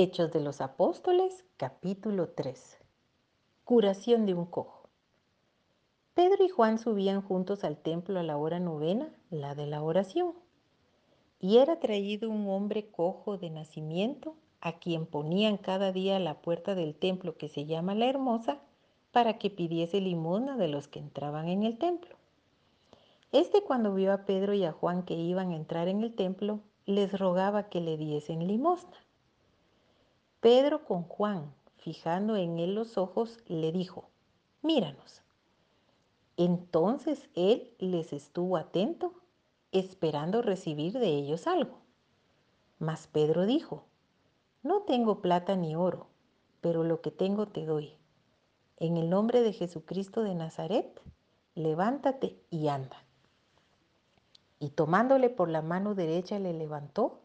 Hechos de los Apóstoles, capítulo 3. Curación de un cojo. Pedro y Juan subían juntos al templo a la hora novena, la de la oración. Y era traído un hombre cojo de nacimiento, a quien ponían cada día a la puerta del templo que se llama la Hermosa, para que pidiese limosna de los que entraban en el templo. Este cuando vio a Pedro y a Juan que iban a entrar en el templo, les rogaba que le diesen limosna. Pedro con Juan, fijando en él los ojos, le dijo, míranos. Entonces él les estuvo atento, esperando recibir de ellos algo. Mas Pedro dijo, no tengo plata ni oro, pero lo que tengo te doy. En el nombre de Jesucristo de Nazaret, levántate y anda. Y tomándole por la mano derecha le levantó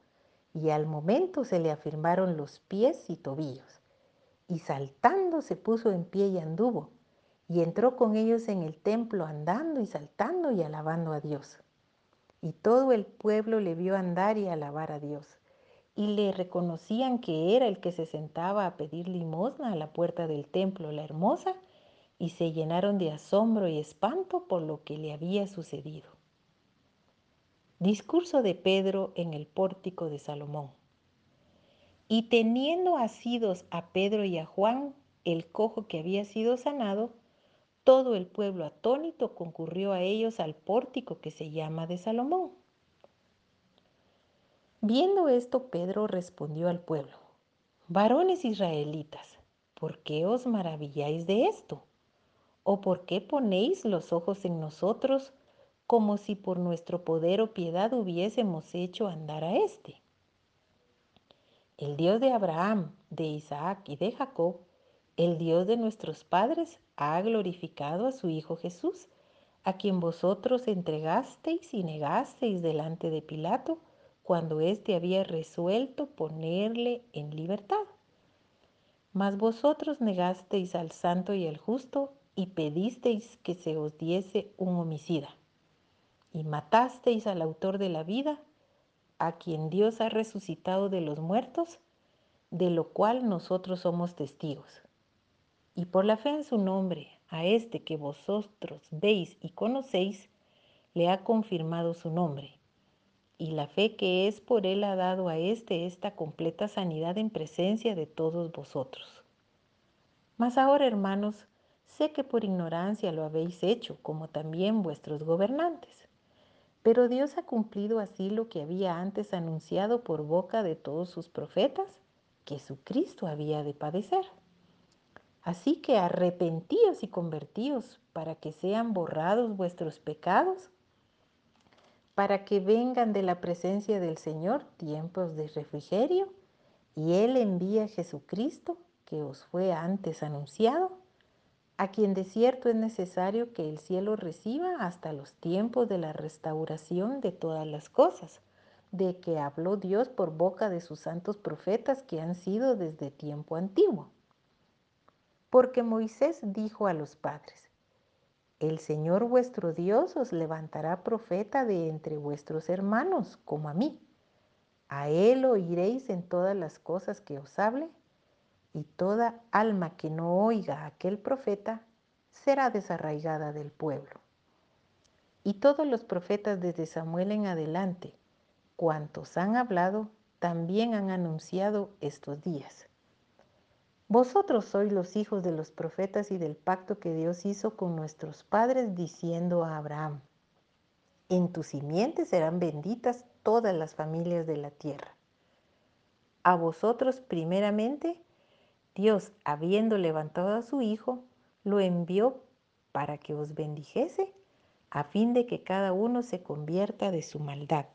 y al momento se le afirmaron los pies y tobillos. Y saltando se puso en pie y anduvo, y entró con ellos en el templo andando y saltando y alabando a Dios. Y todo el pueblo le vio andar y alabar a Dios, y le reconocían que era el que se sentaba a pedir limosna a la puerta del templo, la hermosa, y se llenaron de asombro y espanto por lo que le había sucedido. Discurso de Pedro en el pórtico de Salomón. Y teniendo asidos a Pedro y a Juan, el cojo que había sido sanado, todo el pueblo atónito concurrió a ellos al pórtico que se llama de Salomón. Viendo esto, Pedro respondió al pueblo, varones israelitas, ¿por qué os maravilláis de esto? ¿O por qué ponéis los ojos en nosotros como si por nuestro poder o piedad hubiésemos hecho andar a éste. El Dios de Abraham, de Isaac y de Jacob, el Dios de nuestros padres, ha glorificado a su Hijo Jesús, a quien vosotros entregasteis y negasteis delante de Pilato, cuando éste había resuelto ponerle en libertad. Mas vosotros negasteis al santo y al justo y pedisteis que se os diese un homicida y matasteis al autor de la vida, a quien Dios ha resucitado de los muertos, de lo cual nosotros somos testigos. Y por la fe en su nombre, a este que vosotros veis y conocéis, le ha confirmado su nombre. Y la fe que es por él ha dado a éste esta completa sanidad en presencia de todos vosotros. Mas ahora, hermanos, sé que por ignorancia lo habéis hecho, como también vuestros gobernantes. Pero Dios ha cumplido así lo que había antes anunciado por boca de todos sus profetas, que su Cristo había de padecer. Así que arrepentíos y convertíos para que sean borrados vuestros pecados, para que vengan de la presencia del Señor tiempos de refrigerio, y Él envía a Jesucristo, que os fue antes anunciado, a quien de cierto es necesario que el cielo reciba hasta los tiempos de la restauración de todas las cosas, de que habló Dios por boca de sus santos profetas que han sido desde tiempo antiguo. Porque Moisés dijo a los padres, el Señor vuestro Dios os levantará profeta de entre vuestros hermanos, como a mí. A él oiréis en todas las cosas que os hable y toda alma que no oiga a aquel profeta será desarraigada del pueblo. Y todos los profetas desde Samuel en adelante, cuantos han hablado, también han anunciado estos días. Vosotros sois los hijos de los profetas y del pacto que Dios hizo con nuestros padres diciendo a Abraham, en tu simiente serán benditas todas las familias de la tierra. A vosotros primeramente Dios, habiendo levantado a su Hijo, lo envió para que os bendijese, a fin de que cada uno se convierta de su maldad